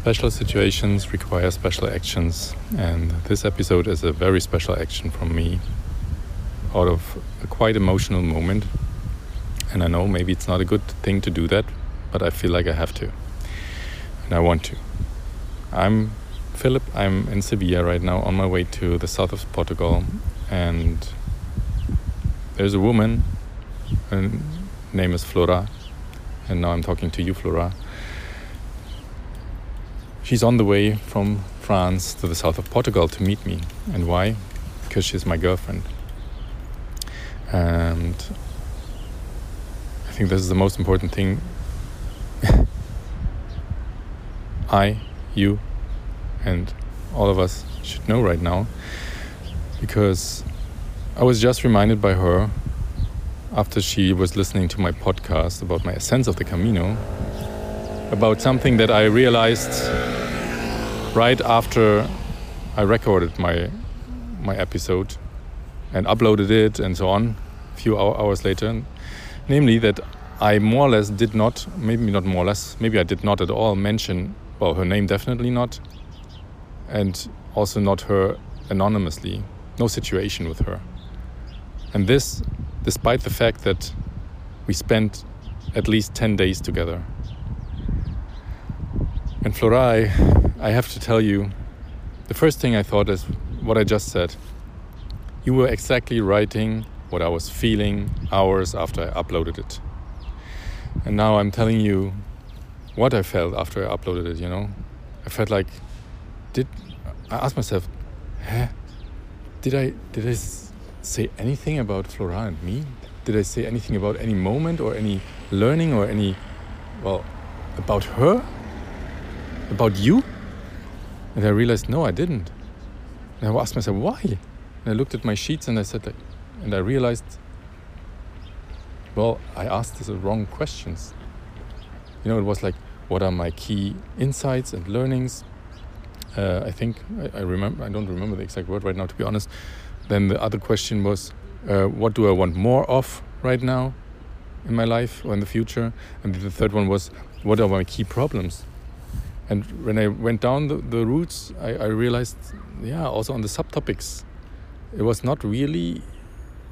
Special situations require special actions, and this episode is a very special action from me out of a quite emotional moment. And I know maybe it's not a good thing to do that, but I feel like I have to. And I want to. I'm Philip, I'm in Sevilla right now on my way to the south of Portugal, and there's a woman, her name is Flora, and now I'm talking to you, Flora She's on the way from France to the south of Portugal to meet me. And why? Because she's my girlfriend. And I think this is the most important thing. I, you, and all of us should know right now. Because I was just reminded by her after she was listening to my podcast about my Essence of the Camino about something that I realized right after I recorded my my episode and uploaded it and so on a few hours later namely that I more or less did not maybe not more or less maybe I did not at all mention well her name definitely not and also not her anonymously no situation with her. And this despite the fact that we spent at least 10 days together. And Florai, I have to tell you, the first thing I thought is what I just said. You were exactly writing what I was feeling hours after I uploaded it. And now I'm telling you what I felt after I uploaded it, you know? I felt like, did I asked myself, huh? Did I did I say anything about Flora and me? Did I say anything about any moment or any learning or any well about her? About you? And I realized, no, I didn't. And I asked myself, why? And I looked at my sheets and I said, and I realized, well, I asked the wrong questions. You know, it was like, what are my key insights and learnings? Uh, I think I, I, remember. I don't remember the exact word right now, to be honest. Then the other question was, uh, what do I want more of right now in my life or in the future? And the third one was, what are my key problems? And when I went down the, the routes, I, I realized, yeah, also on the subtopics, it was not really,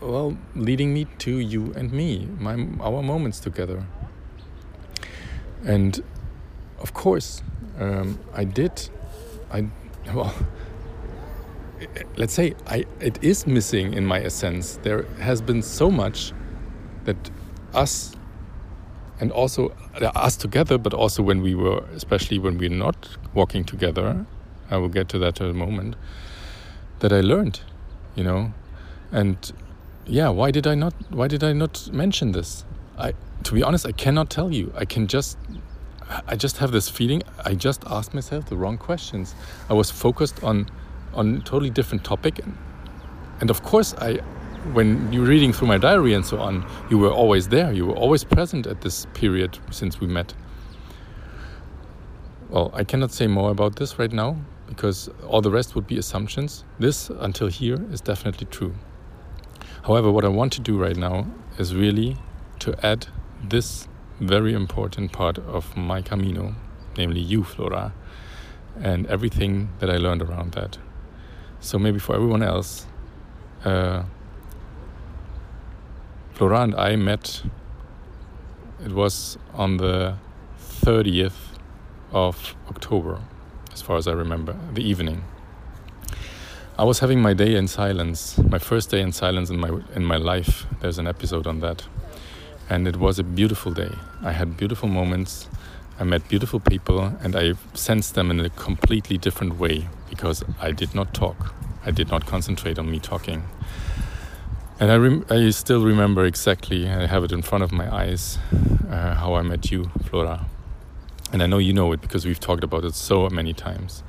well, leading me to you and me, my, our moments together. And of course, um, I did, I, well, let's say I, it is missing in my essence. There has been so much that us and also Uh, us together, but also when we were, especially when we're not walking together, I will get to that in a moment, that I learned, you know, and yeah, why did I not? Why did I not mention this? I, to be honest, I cannot tell you. I can just, I just have this feeling. I just asked myself the wrong questions. I was focused on, on totally different topic, and, and of course I, when you're reading through my diary and so on, you were always there. You were always present at this period since we met. Well, I cannot say more about this right now because all the rest would be assumptions. This, until here, is definitely true. However, what I want to do right now is really to add this very important part of my Camino, namely you, Flora, and everything that I learned around that. So maybe for everyone else, uh, Flora and I met, it was on the 30th of October, as far as I remember, the evening. I was having my day in silence, my first day in silence in my in my life. There's an episode on that. And it was a beautiful day. I had beautiful moments. I met beautiful people and I sensed them in a completely different way because I did not talk. I did not concentrate on me talking. And I, rem- I still remember exactly, I have it in front of my eyes, uh, how I met you, Flora. And I know you know it because we've talked about it so many times.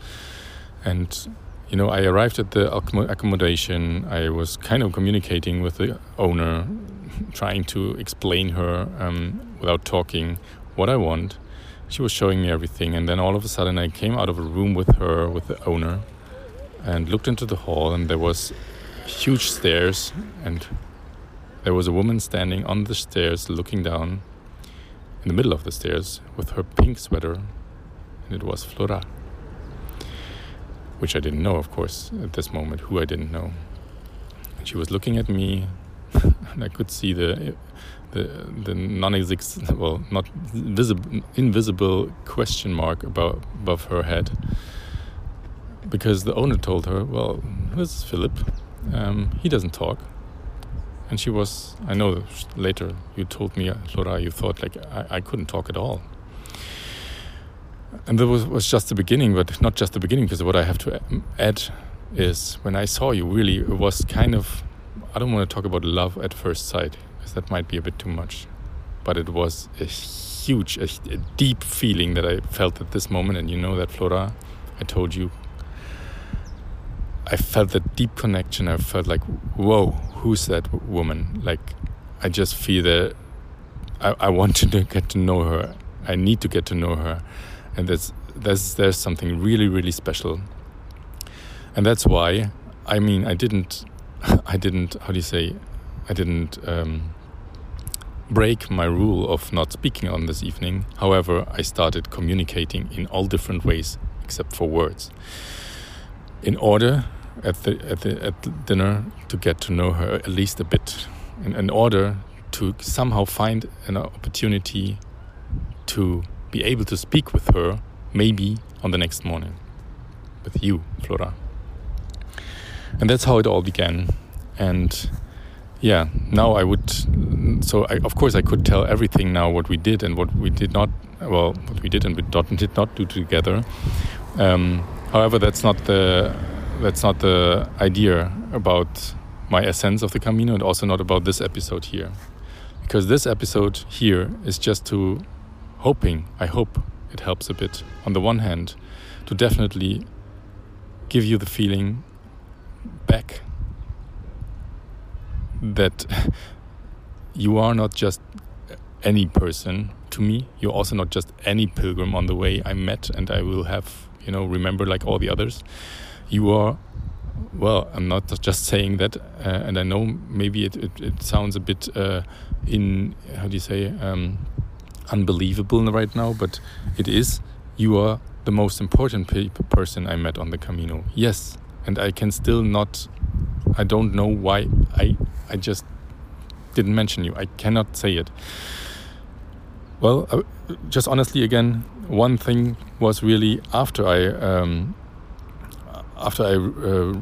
And, you know, I arrived at the accommodation. I was kind of communicating with the owner, trying to explain her um, without talking what I want. She was showing me everything. And then all of a sudden, I came out of a room with her, with the owner, and looked into the hall, and there was huge stairs, and there was a woman standing on the stairs looking down in the middle of the stairs with her pink sweater. and it was Flora. Which I didn't know, of course, at this moment, who I didn't know. And she was looking at me, and I could see the the the non-existent, well, not visible, invisible question mark about above her head, because the owner told her, "Well, is Philip. Um, he doesn't talk." And she was, I know later you told me, Laura, you thought like I, I couldn't talk at all. And that was, was just the beginning, but not just the beginning, because what I have to add is when I saw you, really, it was kind of, I don't want to talk about love at first sight, because that might be a bit too much. But it was a huge, a, a deep feeling that I felt at this moment. And you know that, Flora, I told you I felt that deep connection. I felt like, whoa, who's that woman? Like, I just feel that I, I want to get to know her. I need to get to know her, and there's there's there's something really really special. And that's why, I mean, I didn't, I didn't. How do you say? I didn't um, break my rule of not speaking on this evening. However, I started communicating in all different ways except for words in order at the at the at dinner to get to know her at least a bit, in, in order to somehow find an opportunity to be able to speak with her, maybe on the next morning, with you, Flora. And that's how it all began. And yeah, now I would. So I, of course I could tell everything now what we did and what we did not. Well, what we did and we did not do together. Um, however, that's not the that's not the idea about my essence of the Camino and also not about this episode here. Because this episode here is just to hoping, I hope it helps a bit, on the one hand, to definitely give you the feeling back that you are not just any person to me, you're also not just any pilgrim on the way I met and I will have, you know, remember like all the others you are well i'm not just saying that uh, and i know maybe it, it, it sounds a bit uh, in how do you say um, unbelievable right now but it is you are the most important pe person i met on the camino. Yes and i can still not i don't know why i i just didn't mention you. I cannot say it. Well uh, just honestly again one thing was really after i um, after I uh,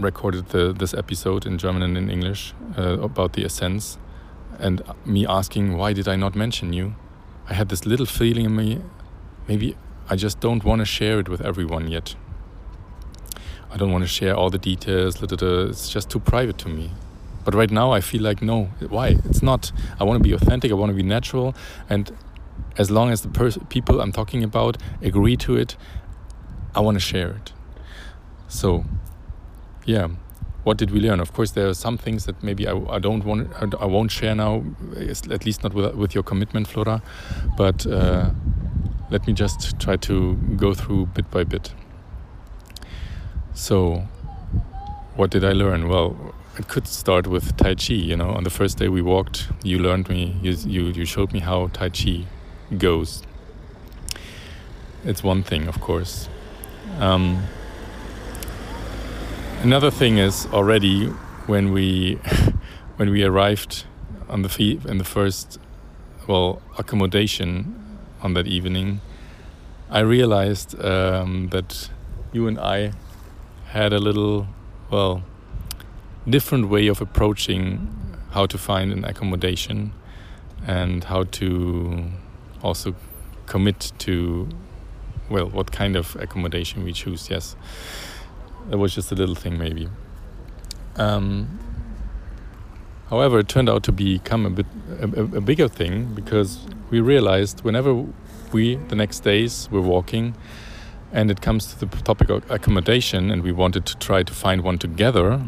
recorded the, this episode in German and in English uh, about the essence and me asking why did I not mention you, I had this little feeling in me, maybe I just don't want to share it with everyone yet. I don't want to share all the details. Little it's just too private to me. But right now, I feel like no. Why? It's not. I want to be authentic. I want to be natural, and as long as the people I'm talking about agree to it, I want to share it. So, yeah, what did we learn? Of course, there are some things that maybe I, I don't want, I won't share now, at least not with, with your commitment, Flora. But uh, let me just try to go through bit by bit. So, what did I learn? Well, it could start with Tai Chi. You know, on the first day we walked, you learned me, you you, you showed me how Tai Chi goes. It's one thing, of course. Um, Another thing is already when we when we arrived on the fee in the first well accommodation on that evening, I realized um, that you and I had a little well different way of approaching how to find an accommodation and how to also commit to well what kind of accommodation we choose yes it was just a little thing, maybe. Um, however, it turned out to become a bit a, a, bigger thing because we realized whenever we the next days were walking, and it comes to the topic of accommodation, and we wanted to try to find one together.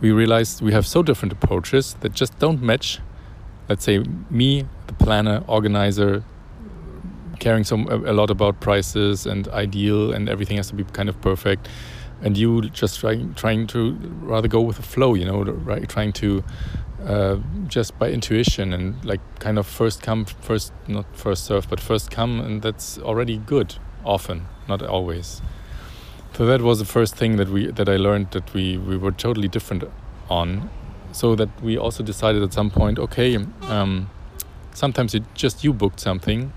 We realized we have so different approaches that just don't match. Let's say me, the planner, organizer, caring so a lot about prices and ideal, and everything has to be kind of perfect and you just trying trying to rather go with the flow you know right trying to uh, just by intuition and like kind of first come first not first serve but first come and that's already good often, not always. So that was the first thing that we that I learned that we we were totally different on. So that we also decided at some point, okay, um, sometimes it just you booked something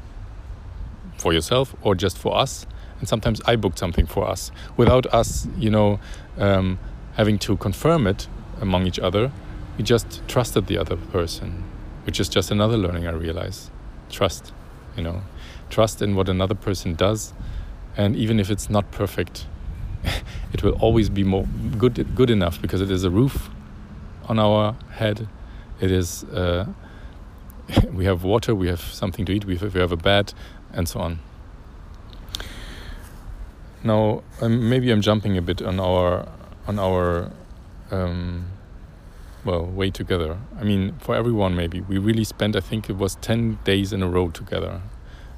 for yourself or just for us, and sometimes I booked something for us without us, you know, um, having to confirm it among each other. We just trusted the other person, which is just another learning I realize. Trust, you know, trust in what another person does, and even if it's not perfect, it will always be more good good enough because it is a roof on our head. It is uh, we have water, we have something to eat, we have, we have a bed, and so on. Now, um, maybe I'm jumping a bit on our on our um, well way together. I mean, for everyone, maybe we really spent. I think it was ten days in a row together,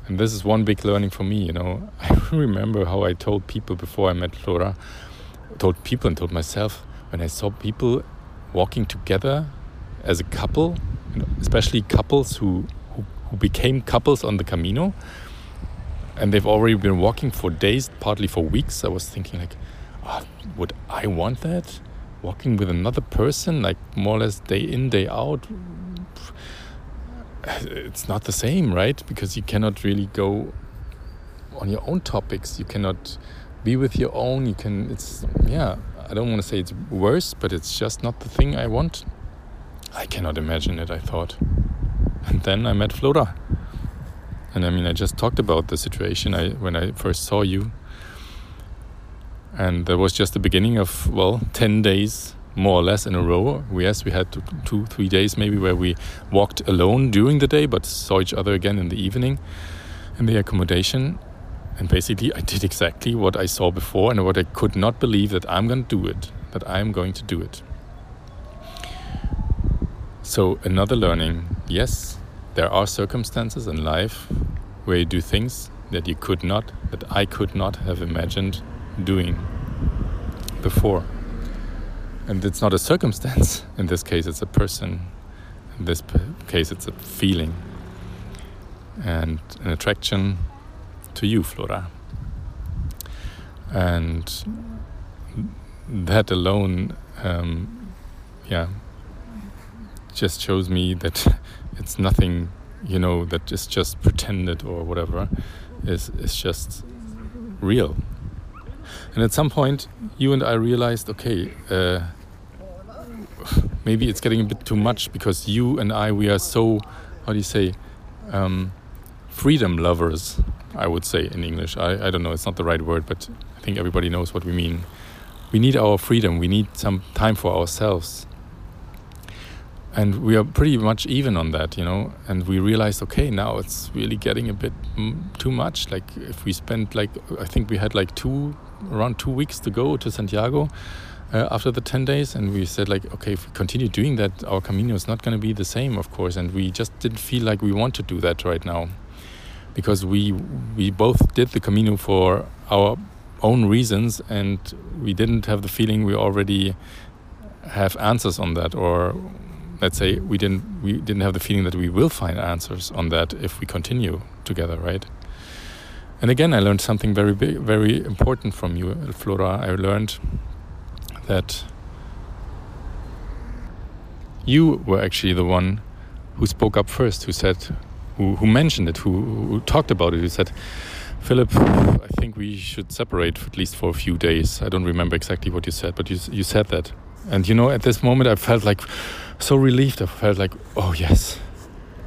and this is one big learning for me. You know, I remember how I told people before I met Flora, told people and told myself when I saw people walking together as a couple, especially couples who, who, who became couples on the Camino, and they've already been walking for days, partly for weeks. I was thinking like, oh, would I want that? Walking with another person, like more or less day in, day out. It's not the same, right? Because you cannot really go on your own topics. You cannot be with your own. You can. It's yeah. I don't want to say it's worse, but it's just not the thing I want. I cannot imagine it, I thought. And then I met Flora. And I mean, I just talked about the situation I, when I first saw you. And that was just the beginning of, well, 10 days more or less in a row. Yes, we had two, three days maybe where we walked alone during the day, but saw each other again in the evening in the accommodation. And basically, I did exactly what I saw before and what I could not believe that I'm going to do it, that I'm going to do it. So, another learning yes, there are circumstances in life where you do things that you could not, that I could not have imagined doing before. And it's not a circumstance, in this case, it's a person, in this case, it's a feeling and an attraction to you, Flora. And that alone, um, yeah, just shows me that it's nothing, you know, that is just pretended or whatever. Is is just real. And at some point, you and I realized, okay, uh, maybe it's getting a bit too much because you and I, we are so, how do you say, um, freedom lovers I would say in English. I, I don't know, it's not the right word, but I think everybody knows what we mean. We need our freedom, we need some time for ourselves. And we are pretty much even on that, you know. And we realized, okay, now it's really getting a bit too much. Like, if we spend, like, I think we had like two, around two weeks to go to Santiago. Uh, after the 10 days and we said like okay if we continue doing that our camino is not going to be the same of course and we just didn't feel like we want to do that right now because we we both did the Camino for our own reasons, and we didn't have the feeling we already have answers on that, or let's say we didn't we didn't have the feeling that we will find answers on that if we continue together, right? And again, I learned something very big, very important from you, Flora. I learned that you were actually the one who spoke up first, who said, who, who mentioned it, who, who talked about it, who said, Philip, I think we should separate for at least for a few days. I don't remember exactly what you said, but you, you said that. And you know, at this moment, I felt like so relieved. I felt like, oh, yes.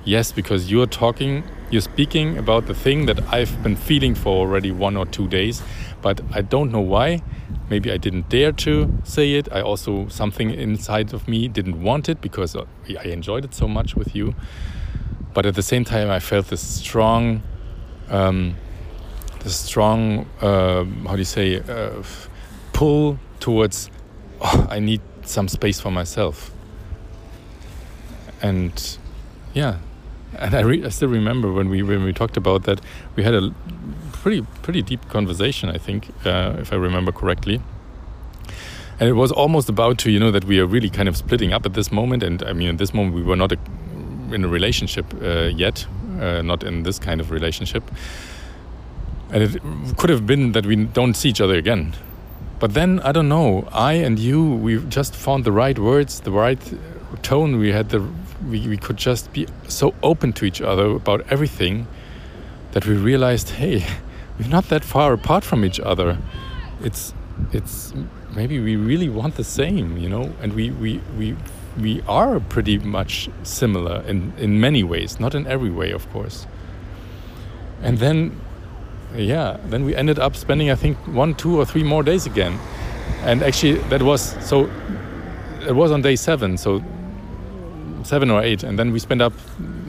Yes, because you're talking, you're speaking about the thing that I've been feeling for already one or two days, but I don't know why. Maybe I didn't dare to say it. I also, something inside of me didn't want it because I enjoyed it so much with you but at the same time, I felt this strong, um, strong, uh, how do you say, uh, pull towards. Oh, I need some space for myself. And yeah, and I, I, still remember when we when we talked about that, we had a pretty pretty deep conversation. I think, uh, if I remember correctly. And it was almost about to, you know, that we are really kind of splitting up at this moment. And I mean, at this moment, we were not a in a relationship uh, yet, uh, not in this kind of relationship. and it could have been that we don't see each other again. But then I don't know. I and you, we just found the right words, the right tone. We had the, we, we could just be so open to each other about everything that we realized, hey, we're not that far apart from each other. It's, it's maybe we really want the same, you know, and we we we we are pretty much similar in in many ways, not in every way, of course. And then yeah, then we ended up spending I think one, two, or three more days again, and actually that was so. It was on day seven, so seven or eight, and then we spent up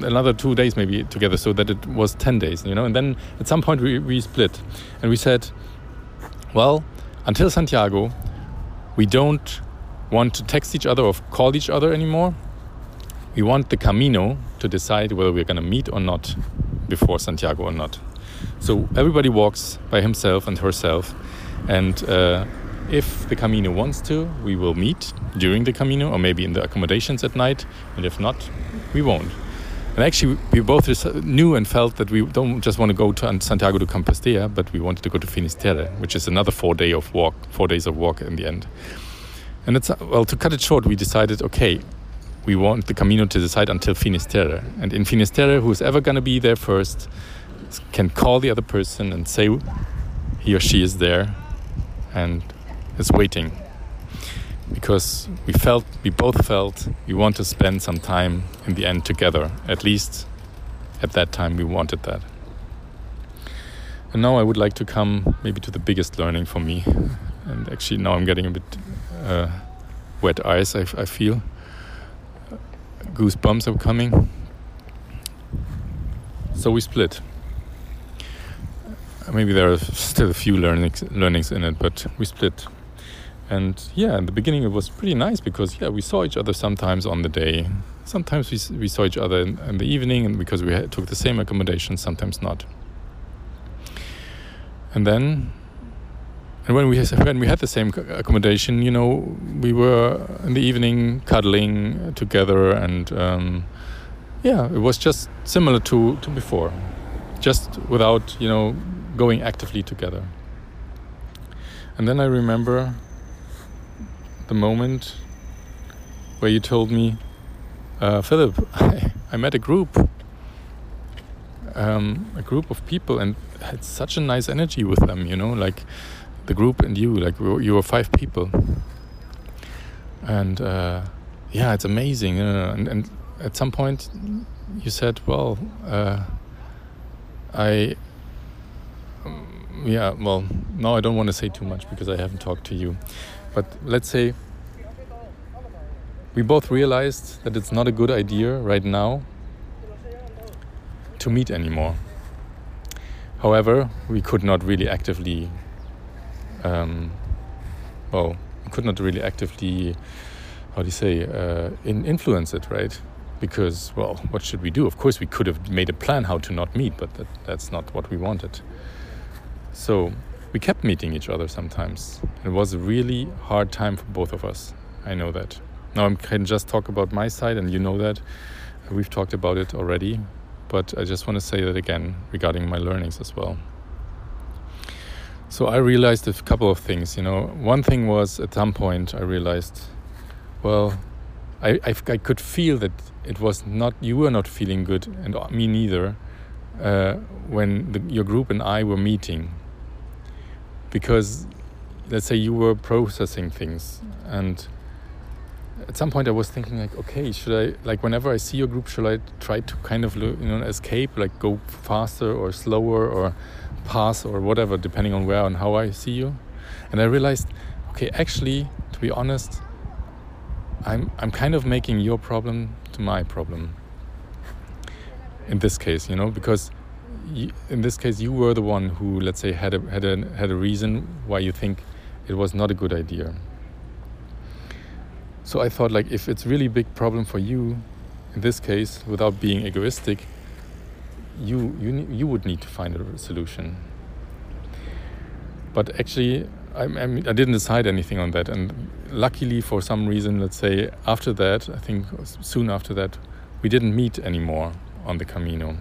another two days maybe together, so that it was ten days, you know. And then at some point we we split, and we said, well, until Santiago, we don't want to text each other or call each other anymore. We want the Camino to decide whether we're going to meet or not before Santiago or not. So everybody walks by himself and herself, and uh, if the Camino wants to, we will meet during the Camino or maybe in the accommodations at night, and if not, we won't. And actually, we both knew and felt that we don't just want to go to Santiago de Compostela, but we wanted to go to Finisterre, which is another four day of walk, four days of walk in the end. And it's well to cut it short, we decided okay, we want the Camino to decide until Finisterre, and in Finisterre, who's ever going to be there first can call the other person and say he or she is there and is waiting. Because we felt we both felt we want to spend some time in the end together. At least at that time we wanted that. And now i would like to come maybe to the biggest learning for me. And actually now i'm getting a bit uh, wet eyes I, I feel. Goosebumps are coming. So we split maybe there are still a few learnings learnings in it but we split. And yeah in the beginning it was pretty nice because yeah we saw each other sometimes on the day. Sometimes we, we saw each other in, in the evening and because we had, took the same accommodation sometimes not. And then and when we when we had the same accommodation you know we were in the evening cuddling together and um, yeah it was just similar to to before. Just without you know going actively together and then i remember the moment where you told me, uh, Philip, I, I, met a group, um, a group of people, and had such a nice energy with them. You know, like the group and you, like you were five people, and uh, yeah, it's amazing. And, and, at some point, you said, "Well, uh, I." Um, yeah, well, now I don't want to say too much because I haven't talked to you. But let's say we both realized that it's not a good idea right now to meet anymore. However, we could not really actively, um, well, we could not really actively, how do you say, uh, in influence it, right? Because, well, what should we do? Of course, we could have made a plan how to not meet, but that, that's not what we wanted. So we kept meeting each other sometimes. It was a really hard time for both of us. I know that. Now I can just talk about my side, and you know that we've talked about it already. But I just want to say that again regarding my learnings as well. So I realized a couple of things. You know, one thing was at some point I realized, well, I, I, I could feel that it was not you were not feeling good, and me neither, uh, when the, your group and I were meeting because let's say you were processing things and at some point I was thinking like, okay, should I like whenever I see your group, should I try to kind of you know escape, like go faster or slower or pass or whatever, depending on where and how I see you. And I realized, okay, actually, to be honest, I'm I'm kind of making your problem to my problem. In this case, you know, because in this case, you were the one who, let's say, had a had a had a reason why you think it was not a good idea. So I thought, like, if it's really big problem for you, in this case, without being egoistic, you you you would need to find a solution. But actually, I, I, I didn't decide anything on that, and luckily, for some reason, let's say after that, I think soon after that, we didn't meet anymore on the Camino.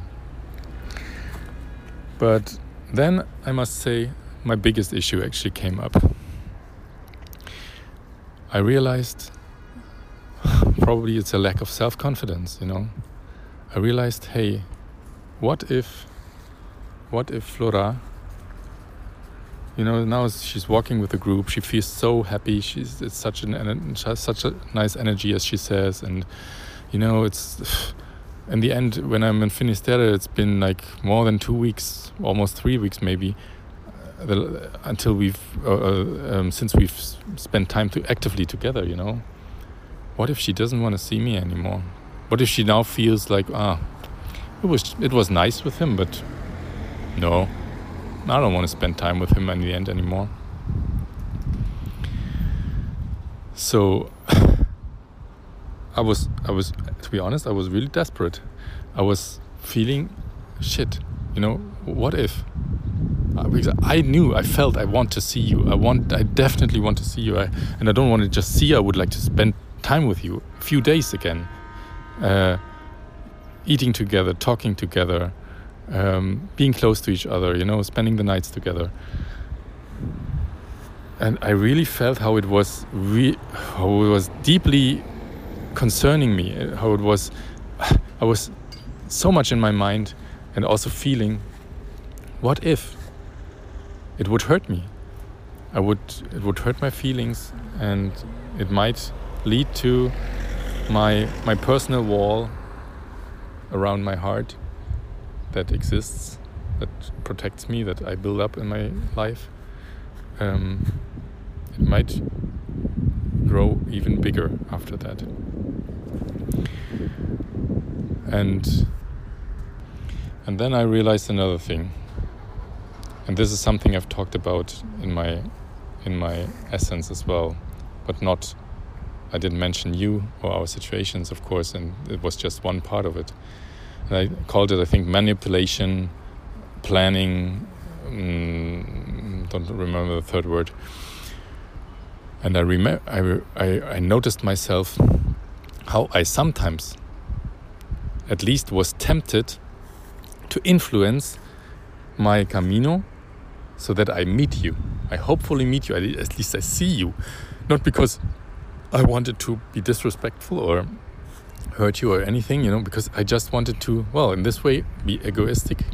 But then I must say my biggest issue actually came up. I realized probably it's a lack of self confidence, you know. I realized, hey, what if, what if Flora, you know, now she's walking with the group, she feels so happy. She's it's such an such a nice energy as she says, and you know, it's in the end when I'm in Finisterre, it's been like more than two weeks, almost three weeks maybe, uh, the, until we've uh, uh, um, since we've spent time to actively together. You know, what if she doesn't want to see me anymore? What if she now feels like, ah, it was it was nice with him, but no, I don't want to spend time with him in the end anymore. So I was I was to be honest, I was really desperate. I was feeling shit. You know, what if? Uh, because I knew, I felt, I want to see you. I want, I definitely want to see you. I, and I don't want to just see. I would like to spend time with you, a few days again uh, eating together, talking together, um, being close to each other, you know, spending the nights together. And I really felt how it was, re- how it was deeply concerning me, how it was, I was so much in my mind and also feeling, what if it would hurt me? I would, it would hurt my feelings and it might lead to my my personal wall around my heart that exists, that protects me, that I build up in my life, um, it might grow even bigger after that. And and then I realized another thing. And this is something I've talked about in my in my essence as well, but not I didn't mention you or our situations, of course, and it was just one part of it. And I called it, I think, manipulation, planning. Um, don't remember the third word. And I remember, I, I, I noticed myself how I sometimes, at least, was tempted to influence my camino so that I meet you. I hopefully meet you. At least I see you, not because I wanted to be disrespectful or hurt you or anything, you know, because I just wanted to, well, in this way, be egoistic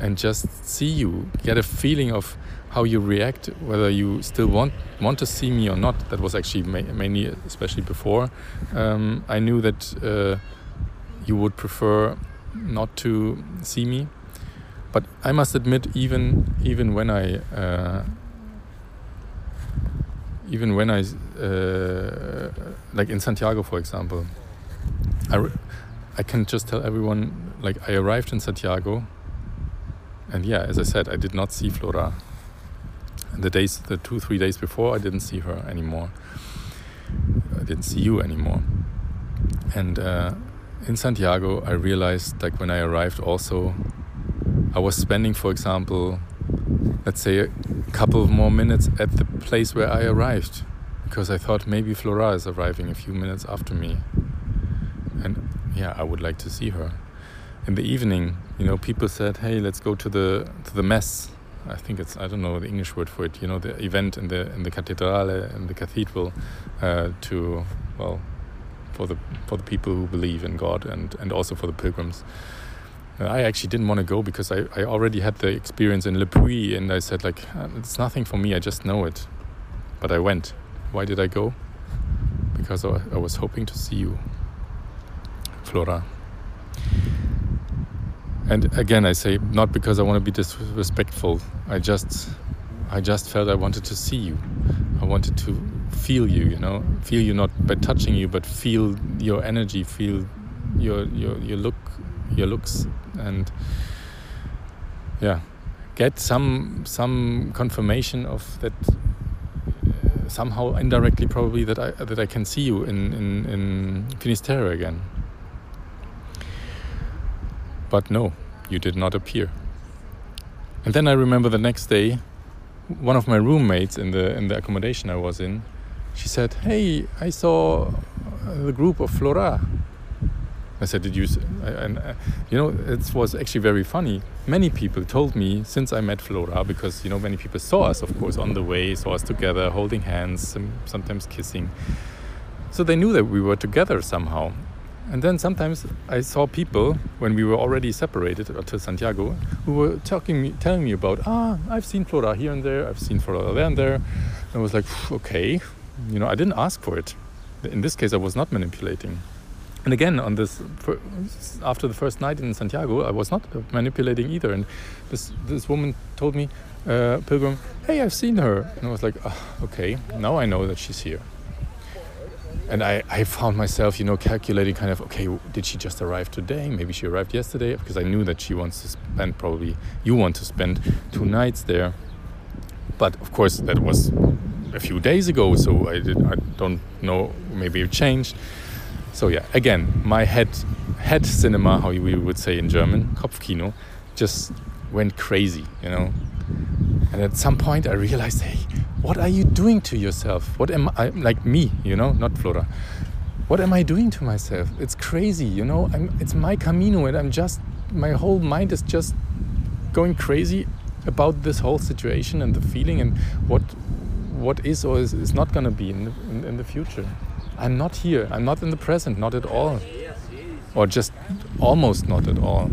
and just see you, get a feeling of how you react, whether you still want want to see me or not. That was actually ma mainly, especially before, um, I knew that uh, you would prefer not to see me. But I must admit, even even when I uh, even when I, uh, like in Santiago, for example, I, I can just tell everyone, like, I arrived in Santiago, and yeah, as I said, I did not see Flora. And the days, the two, three days before, I didn't see her anymore. I didn't see you anymore. And uh, in Santiago, I realized, like, when I arrived, also, I was spending, for example, let's say a couple of more minutes at the place where I arrived because I thought maybe Flora is arriving a few minutes after me. And yeah, I would like to see her. In the evening, you know, people said, "Hey, let's go to the to the mess." I think it's I don't know the English word for it. You know, the event in the in the cathedrale in the cathedral uh, to well for the for the people who believe in God and and also for the pilgrims. I actually didn't want to go because I, I already had the experience in Le Puy and I said like uh, it's nothing for me I just know it but I went why did I go because I, I was hoping to see you Flora and again I say not because I want to be disrespectful. I just I just felt I wanted to see you. I wanted to feel you you know? Feel you not by touching you but feel your energy feel your your your look your looks. And yeah get some some confirmation of that somehow indirectly probably that I that I can see you in in, in Finisterre again but no you did not appear and then I remember the next day one of my roommates in the in the accommodation I was in she said hey I saw the group of Flora I said, "Did you?" And uh, you know, it was actually very funny. Many people told me since I met Flora, because you know, many people saw us, of course, on the way, saw us together, holding hands, sometimes kissing. So they knew that we were together somehow. And then sometimes I saw people when we were already separated to Santiago who were talking me, telling me about, ah, I've seen Flora here and there, I've seen Flora there and there. And I was like, okay, you know, I didn't ask for it. In this case, I was not manipulating. And again, on this, after the first night in Santiago, I was not manipulating either. And this this woman told me, uh, Pilgrim, hey, I've seen her. And I was like, oh, okay, now I know that she's here. And I, I found myself, you know, calculating kind of, okay, did she just arrive today? Maybe she arrived yesterday because I knew that she wants to spend probably, you want to spend two nights there. But of course, that was a few days ago, so I did I don't know. Maybe it changed. So yeah, again, my head head cinema, how we would say in German, Kopfkino, just went crazy, you know. And at some point, I realized, hey, what are you doing to yourself? What am I like me, you know, not Flora? What am I doing to myself? It's crazy, you know. I'm, it's my Camino, and I'm just my whole mind is just going crazy about this whole situation and the feeling and what what is or is, is not going to be in the, in, in the future. I'm not here. I'm not in the present, not at all. Or just almost not at all.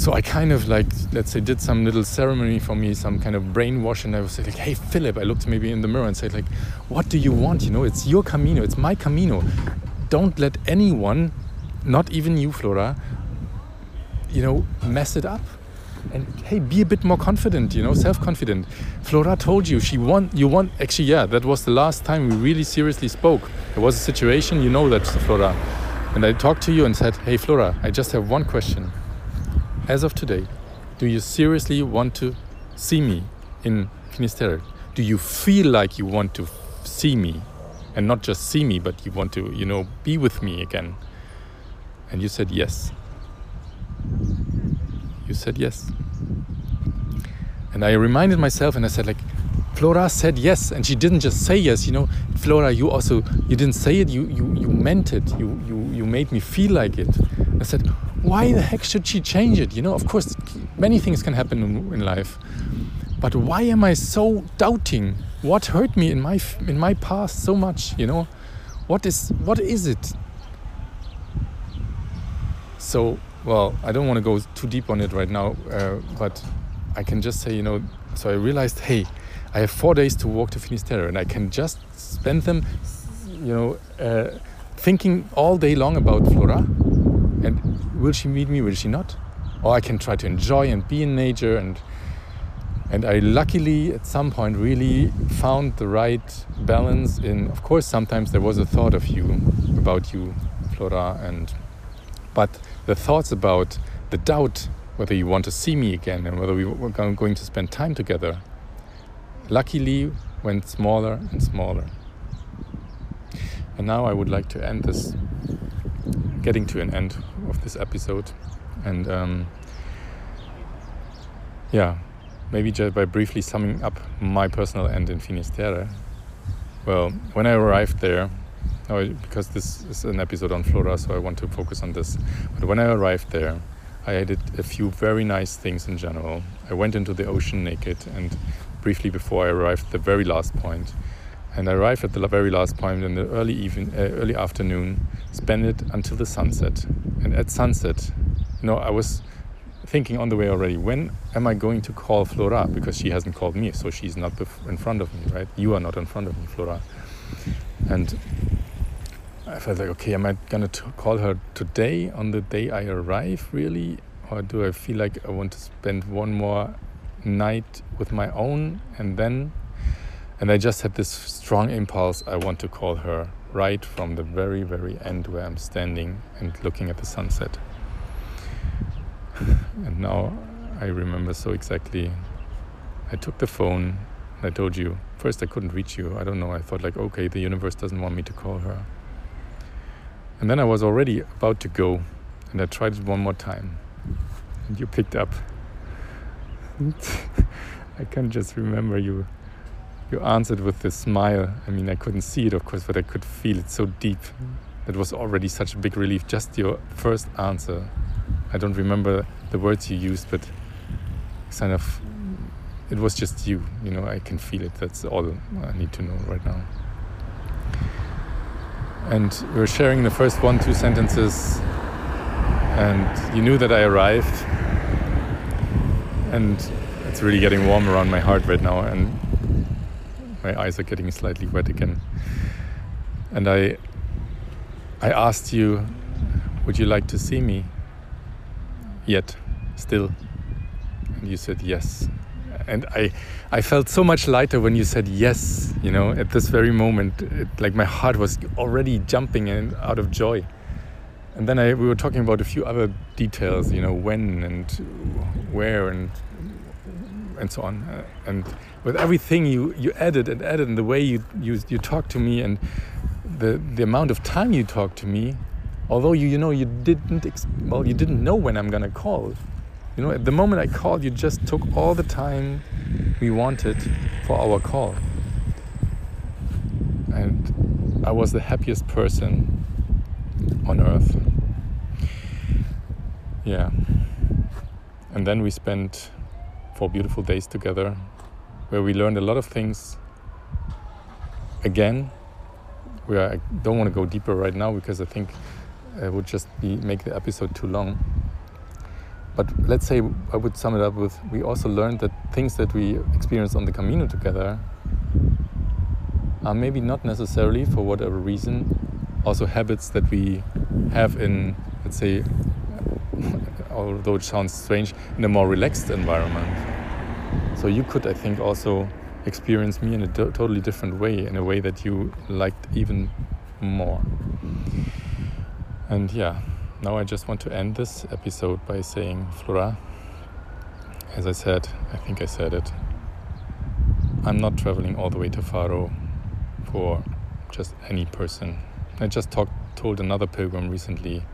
So I kind of like, let's say, did some little ceremony for me, some kind of brainwash, and I was like, hey, Philip, I looked maybe in the mirror and said, like, what do you want? You know, it's your Camino, it's my Camino. Don't let anyone, not even you, Flora, you know, mess it up. And hey be a bit more confident you know self-confident. Flora told you she want you want actually yeah that was the last time we really seriously spoke. It was a situation you know that flora. And i talked to you and said hey flora i just have one question as of today do you seriously want to see me in finisterre do you feel like you want to see me and not just see me but you want to you know be with me again and you said yes you said yes. And I reminded myself and I said, like, Flora said yes, and she didn't just say yes. You know, Flora, you also you didn't say it. You you you meant it. You you you made me feel like it. I said, why the heck should she change it? You know, of course, many things can happen in, life, but why am I so doubting? What hurt me in my in my past so much? You know, what is what is it? So well, I don't want to go too deep on it right now, uh, but I can just say, you know, so I realized, hey, I have four days to walk to Finisterre, and I can just spend them, you know, uh, thinking all day long about Flora, and will she meet me? Will she not? Or I can try to enjoy and be in nature, and and I luckily at some point really found the right balance. In of course, sometimes there was a thought of you, about you, Flora, and but the thoughts about the doubt whether you want to see me again and whether we were going to spend time together, luckily went smaller and smaller. And now I would like to end this, getting to an end of this episode. And um, yeah, maybe just by briefly summing up my personal end in Finisterre. Well, when I arrived there, no, because this is an episode on Flora, so I want to focus on this. But when I arrived there, I did a few very nice things in general. I went into the ocean naked, and briefly before I arrived the very last point, and I arrived at the very last point in the early even uh, early afternoon, spent it until the sunset. And at sunset, you know, I was thinking on the way already, when am I going to call Flora? Because she hasn't called me, so she's not in front of me, right? You are not in front of me, Flora. And I felt like, okay, am I gonna call her today on the day I arrive, really? Or do I feel like I want to spend one more night with my own and then? And I just had this strong impulse I want to call her right from the very, very end where I'm standing and looking at the sunset. and now I remember so exactly. I took the phone and I told you. First, I couldn't reach you. I don't know. I thought, like, okay, the universe doesn't want me to call her. And then I was already about to go, and I tried it one more time. And you picked up. I can just remember you. You answered with this smile. I mean, I couldn't see it, of course, but I could feel it so deep. that was already such a big relief. Just your first answer. I don't remember the words you used, but kind of it was just you. You know, I can feel it. That's all I need to know right now. And we were sharing the first one, two sentences, and you knew that I arrived. And it's really getting warm around my heart right now, and my eyes are getting slightly wet again. And I, I asked you, would you like to see me? Yet, still. And you said yes. And I, I felt so much lighter when you said yes, you know, at this very moment. It, like my heart was already jumping and out of joy. And then I, we were talking about a few other details, you know, when and where and and so on. Uh, and with everything you, you added and added, and the way you, you, you talked to me, and the, the amount of time you talked to me, although you, you know, you didn't, well, you didn't know when I'm gonna call. You know, at the moment I called, you just took all the time we wanted for our call. And I was the happiest person on earth. Yeah. And then we spent four beautiful days together where we learned a lot of things again where I don't want to go deeper right now because I think it would just be make the episode too long. But let's say I would sum it up with we also learned that things that we experienced on the Camino together are maybe not necessarily for whatever reason also habits that we have in let's say although it sounds strange, in a more relaxed environment. So you could, I think, also experience me in a totally different way, in a way that you liked even more. And yeah, now I just want to end this episode by saying, Flora, as I said, I think I said it, I'm not traveling all the way to Faro for just any person. I just talked, told another pilgrim recently,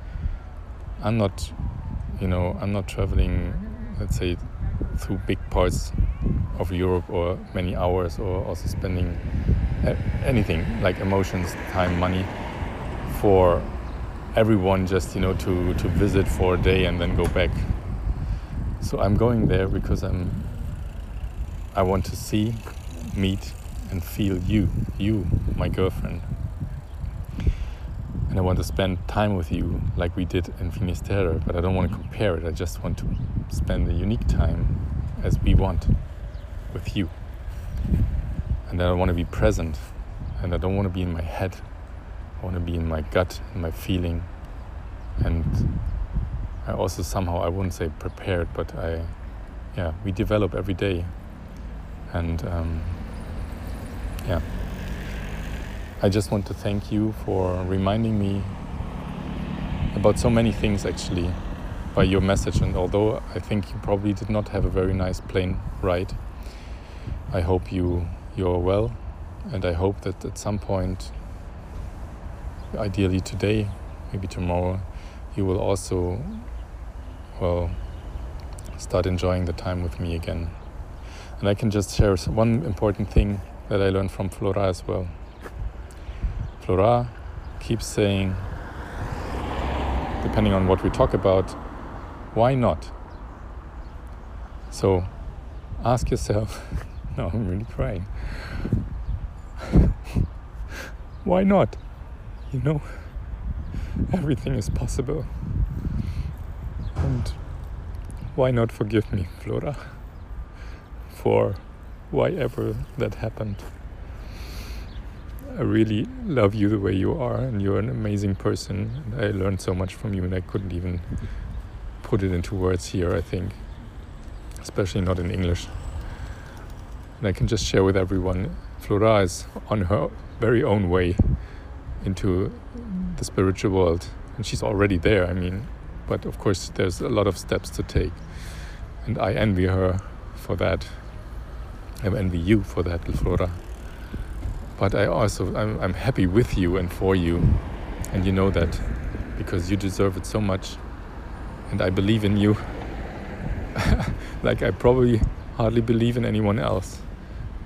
I'm not you know, I'm not traveling, let's say, through big parts of Europe or many hours or also spending uh, anything like emotions, time, money for everyone just, you know, to, to visit for a day and then go back. So I'm going there because I'm I want to see, meet and feel you, you, my girlfriend and I want to spend time with you like we did in Finisterre, but I don't want to compare it. I just want to spend a unique time as we want with you. And I want to be present, and I don't want to be in my head. I want to be in my gut, in my feeling, and I also somehow I wouldn't say prepared, but I, yeah, we develop every day, and um, yeah. I just want to thank you for reminding me about so many things actually by your message. And although I think you probably did not have a very nice plane ride, I hope you you're well, and I hope that at some point, ideally today, maybe tomorrow, you will also well start enjoying the time with me again. And I can just share one important thing that I learned from Flora as well. Flora keeps saying, depending on what we talk about, why not? So ask yourself, no, I'm really crying. why not? You know, everything is possible. And why not forgive me, Flora, for why ever that happened? I really love you the way you are, and you're an amazing person. I learned so much from you, and I couldn't even put it into words here, I think, especially not in English. And I can just share with everyone Flora is on her very own way into the spiritual world, and she's already there, I mean, but of course, there's a lot of steps to take, and I envy her for that. I envy you for that, Flora. But I also I'm, I'm happy with you and for you, and you know that because you deserve it so much, and I believe in you. like I probably hardly believe in anyone else,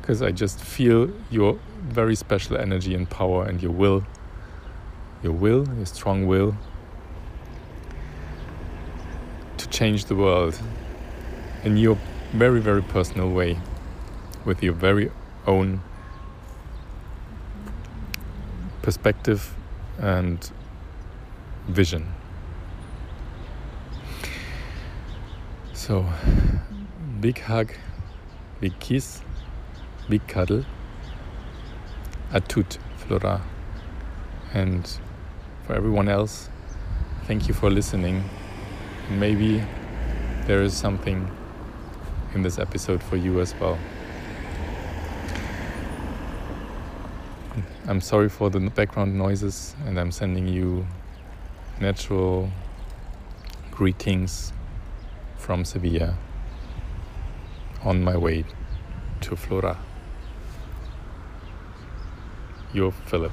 because I just feel your very special energy and power and your will, your will, your strong will to change the world in your very, very personal way with your very own perspective and vision. So, big hug, big kiss, big cuddle. A tout, Flora. And for everyone else, thank you for listening. Maybe there is something in this episode for you as well. I'm sorry for the background noises, and I'm sending you natural greetings from Sevilla on my way to Flora. Your Philipp.